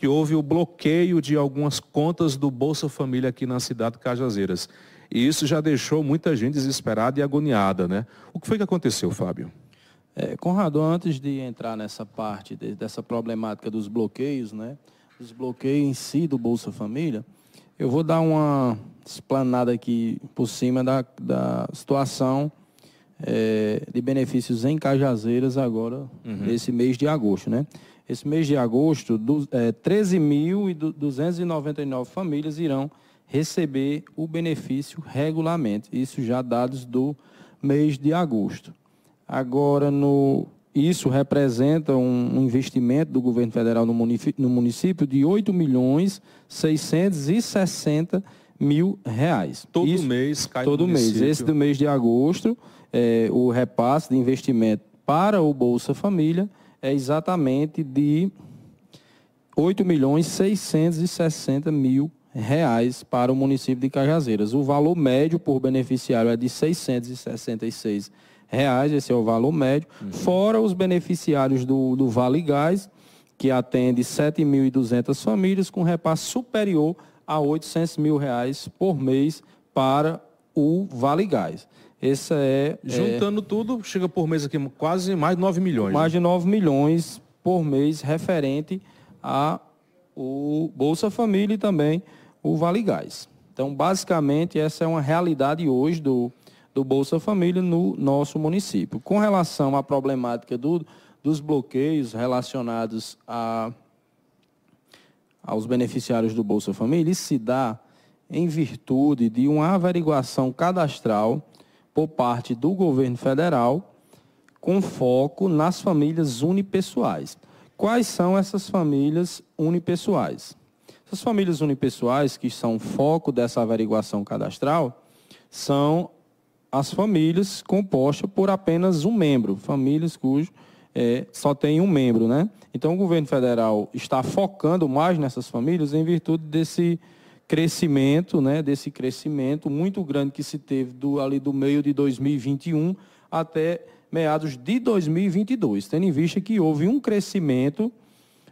que houve o bloqueio de algumas contas do Bolsa Família aqui na cidade de Cajazeiras. E isso já deixou muita gente desesperada e agoniada, né? O que foi que aconteceu, Fábio? É, Conrado, antes de entrar nessa parte de, dessa problemática dos bloqueios, né? Os bloqueios em si do Bolsa Família, eu vou dar uma explanada aqui por cima da, da situação é, de benefícios em Cajazeiras agora, uhum. nesse mês de agosto, né? Esse mês de agosto, do, é, 13.299 famílias irão receber o benefício regularmente. Isso já dados do mês de agosto. Agora, no, isso representa um investimento do governo federal no município, no município de 8 milhões 660 mil reais. Todo isso, mês cai Todo mês. Esse do mês de agosto, é, o repasse de investimento para o Bolsa Família é exatamente de 8 milhões 660 mil reais para o município de Cajazeiras. O valor médio por beneficiário é de 666 reais, esse é o valor médio, uhum. fora os beneficiários do, do Vale Gás, que atende 7.200 famílias, com repasse superior a 800 mil reais por mês para o Vale Gás. Essa é. Juntando é, tudo, chega por mês aqui quase mais de 9 milhões. Mais né? de 9 milhões por mês referente a o Bolsa Família e também o Vale Gás. Então, basicamente, essa é uma realidade hoje do, do Bolsa Família no nosso município. Com relação à problemática do, dos bloqueios relacionados a, aos beneficiários do Bolsa Família, isso se dá em virtude de uma averiguação cadastral por parte do governo federal com foco nas famílias unipessoais. Quais são essas famílias unipessoais? Essas famílias unipessoais, que são foco dessa averiguação cadastral, são as famílias compostas por apenas um membro, famílias cujo é, só tem um membro, né? Então o governo federal está focando mais nessas famílias em virtude desse crescimento, né, desse crescimento muito grande que se teve do, ali do meio de 2021 até meados de 2022, tendo em vista que houve um crescimento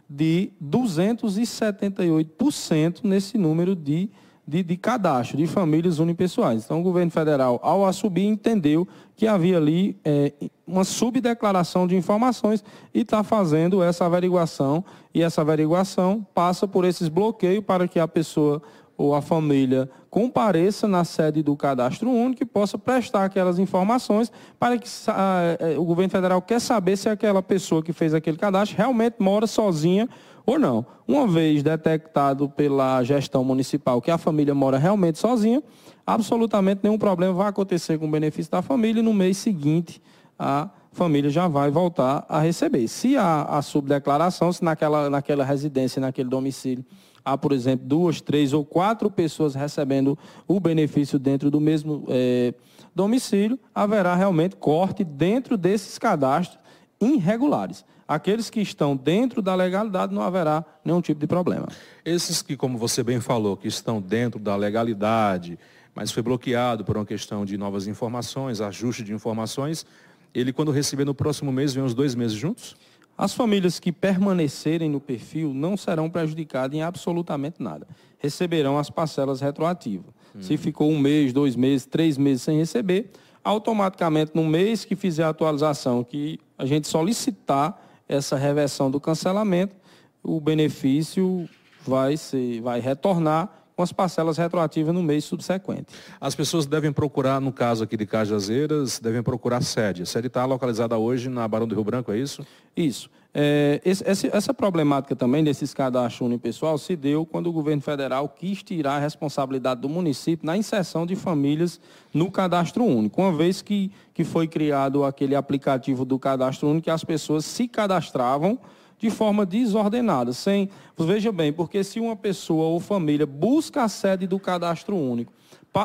de 278% nesse número de, de, de cadastro de famílias unipessoais. Então, o governo federal, ao assumir, entendeu que havia ali é, uma subdeclaração de informações e está fazendo essa averiguação. E essa averiguação passa por esses bloqueios para que a pessoa ou a família compareça na sede do cadastro único e possa prestar aquelas informações para que a, o governo federal quer saber se aquela pessoa que fez aquele cadastro realmente mora sozinha ou não. Uma vez detectado pela gestão municipal que a família mora realmente sozinha, absolutamente nenhum problema vai acontecer com o benefício da família e no mês seguinte a família já vai voltar a receber. Se há a subdeclaração, se naquela, naquela residência, naquele domicílio, há, por exemplo, duas, três ou quatro pessoas recebendo o benefício dentro do mesmo é, domicílio, haverá realmente corte dentro desses cadastros irregulares. Aqueles que estão dentro da legalidade não haverá nenhum tipo de problema. Esses que, como você bem falou, que estão dentro da legalidade, mas foi bloqueado por uma questão de novas informações, ajuste de informações, ele quando receber no próximo mês, vem os dois meses juntos? As famílias que permanecerem no perfil não serão prejudicadas em absolutamente nada. Receberão as parcelas retroativas. Hum. Se ficou um mês, dois meses, três meses sem receber, automaticamente no mês que fizer a atualização, que a gente solicitar essa reversão do cancelamento, o benefício vai, ser, vai retornar com as parcelas retroativas no mês subsequente. As pessoas devem procurar, no caso aqui de Cajazeiras, devem procurar a sede. A sede está localizada hoje na Barão do Rio Branco, é isso? Isso. É, esse, essa problemática também desses cadastros unipessoal se deu quando o governo federal quis tirar a responsabilidade do município na inserção de famílias no cadastro único. Uma vez que, que foi criado aquele aplicativo do cadastro único, as pessoas se cadastravam de forma desordenada, sem. Veja bem, porque se uma pessoa ou família busca a sede do cadastro único,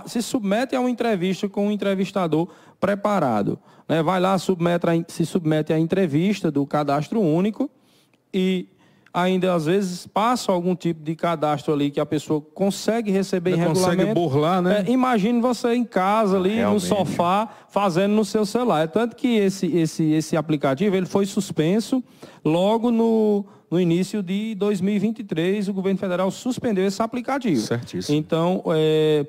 se submete a uma entrevista com um entrevistador preparado, né? vai lá, submete a, se submete à entrevista do cadastro único e ainda às vezes passa algum tipo de cadastro ali que a pessoa consegue receber Ainda regulamento. Consegue burlar, né? É, imagine você em casa ali, Realmente. no sofá, fazendo no seu celular. É tanto que esse, esse, esse aplicativo ele foi suspenso logo no, no início de 2023, o governo federal suspendeu esse aplicativo. Certíssimo. Então, é,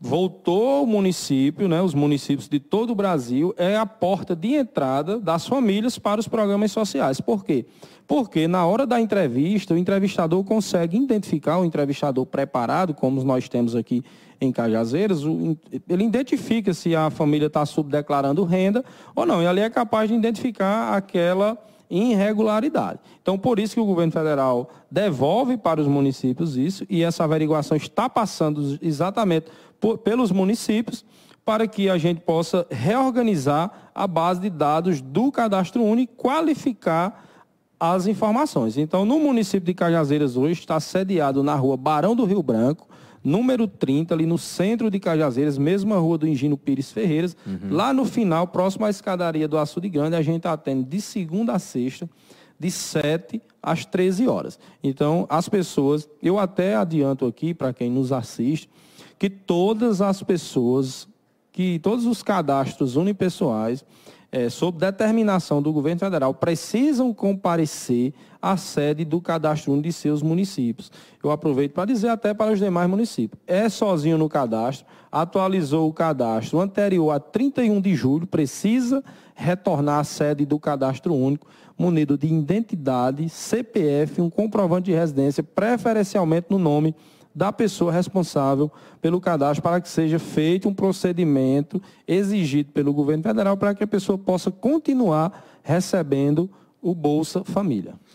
voltou o município, né, os municípios de todo o Brasil, é a porta de entrada das famílias para os programas sociais. Por quê? Porque na hora da entrevista, o entrevistador consegue identificar, o entrevistador preparado, como nós temos aqui em Cajazeiras, ele identifica se a família está subdeclarando renda ou não. E ali é capaz de identificar aquela irregularidade. Então, por isso que o governo federal devolve para os municípios isso, e essa averiguação está passando exatamente por, pelos municípios para que a gente possa reorganizar a base de dados do cadastro único e qualificar as informações. Então, no município de Cajazeiras hoje está sediado na rua Barão do Rio Branco, número 30, ali no centro de Cajazeiras, mesma rua do Engino Pires Ferreiras. Uhum. Lá no final, próximo à escadaria do Açude Grande, a gente atende de segunda a sexta, de 7 às 13 horas. Então, as pessoas, eu até adianto aqui para quem nos assiste, que todas as pessoas, que todos os cadastros unipessoais, é, sob determinação do governo federal, precisam comparecer à sede do cadastro único de seus municípios. Eu aproveito para dizer até para os demais municípios. É sozinho no cadastro, atualizou o cadastro anterior a 31 de julho, precisa retornar à sede do cadastro único, munido de identidade, CPF, um comprovante de residência, preferencialmente no nome da pessoa responsável pelo cadastro para que seja feito um procedimento exigido pelo governo federal para que a pessoa possa continuar recebendo o Bolsa Família.